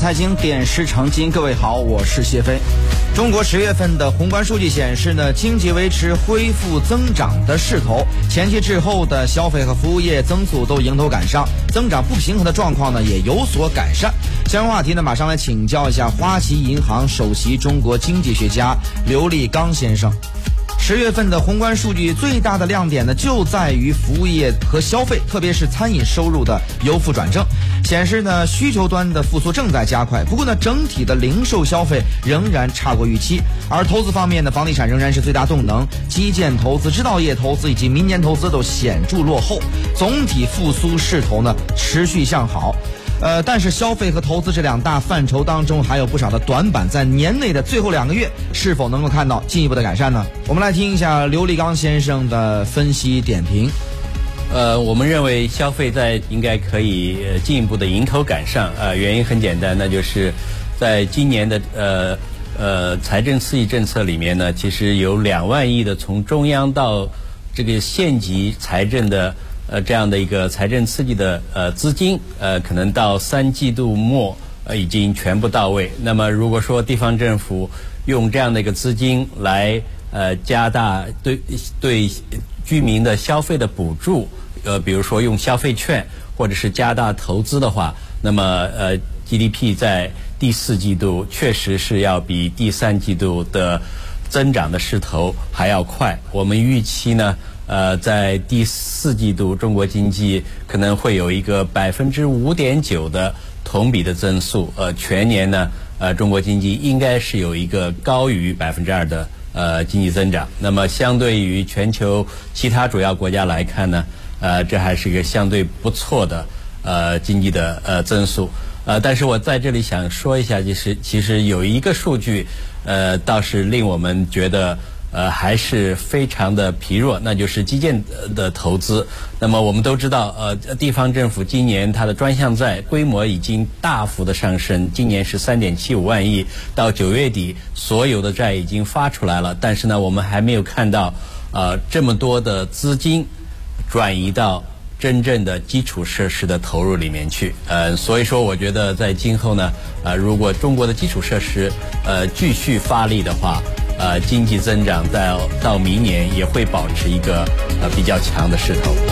财经点石成金，各位好，我是谢飞。中国十月份的宏观数据显示呢，经济维持恢复增长的势头，前期滞后的消费和服务业增速都迎头赶上，增长不平衡的状况呢也有所改善。相关话题呢，马上来请教一下花旗银行首席中国经济学家刘立刚先生。十月份的宏观数据最大的亮点呢，就在于服务业和消费，特别是餐饮收入的由负转正，显示呢需求端的复苏正在加快。不过呢，整体的零售消费仍然差过预期，而投资方面呢，房地产仍然是最大动能，基建投资、制造业投资以及民间投资都显著落后，总体复苏势头呢持续向好。呃，但是消费和投资这两大范畴当中还有不少的短板，在年内的最后两个月是否能够看到进一步的改善呢？我们来听一下刘立刚先生的分析点评。呃，我们认为消费在应该可以进一步的迎头赶上。呃，原因很简单，那就是在今年的呃呃财政刺激政策里面呢，其实有两万亿的从中央到这个县级财政的。呃，这样的一个财政刺激的呃资金，呃，可能到三季度末呃已经全部到位。那么，如果说地方政府用这样的一个资金来呃加大对对居民的消费的补助，呃，比如说用消费券或者是加大投资的话，那么呃 GDP 在第四季度确实是要比第三季度的增长的势头还要快。我们预期呢。呃，在第四季度，中国经济可能会有一个百分之五点九的同比的增速。呃，全年呢，呃，中国经济应该是有一个高于百分之二的呃经济增长。那么，相对于全球其他主要国家来看呢，呃，这还是一个相对不错的呃经济的呃增速。呃，但是我在这里想说一下，就是其实有一个数据，呃，倒是令我们觉得。呃，还是非常的疲弱，那就是基建的投资。那么我们都知道，呃，地方政府今年它的专项债规模已经大幅的上升，今年是三点七五万亿，到九月底所有的债已经发出来了。但是呢，我们还没有看到，呃，这么多的资金转移到真正的基础设施的投入里面去。呃，所以说，我觉得在今后呢，呃，如果中国的基础设施呃继续发力的话，呃，经济增长到到明年也会保持一个呃比较强的势头。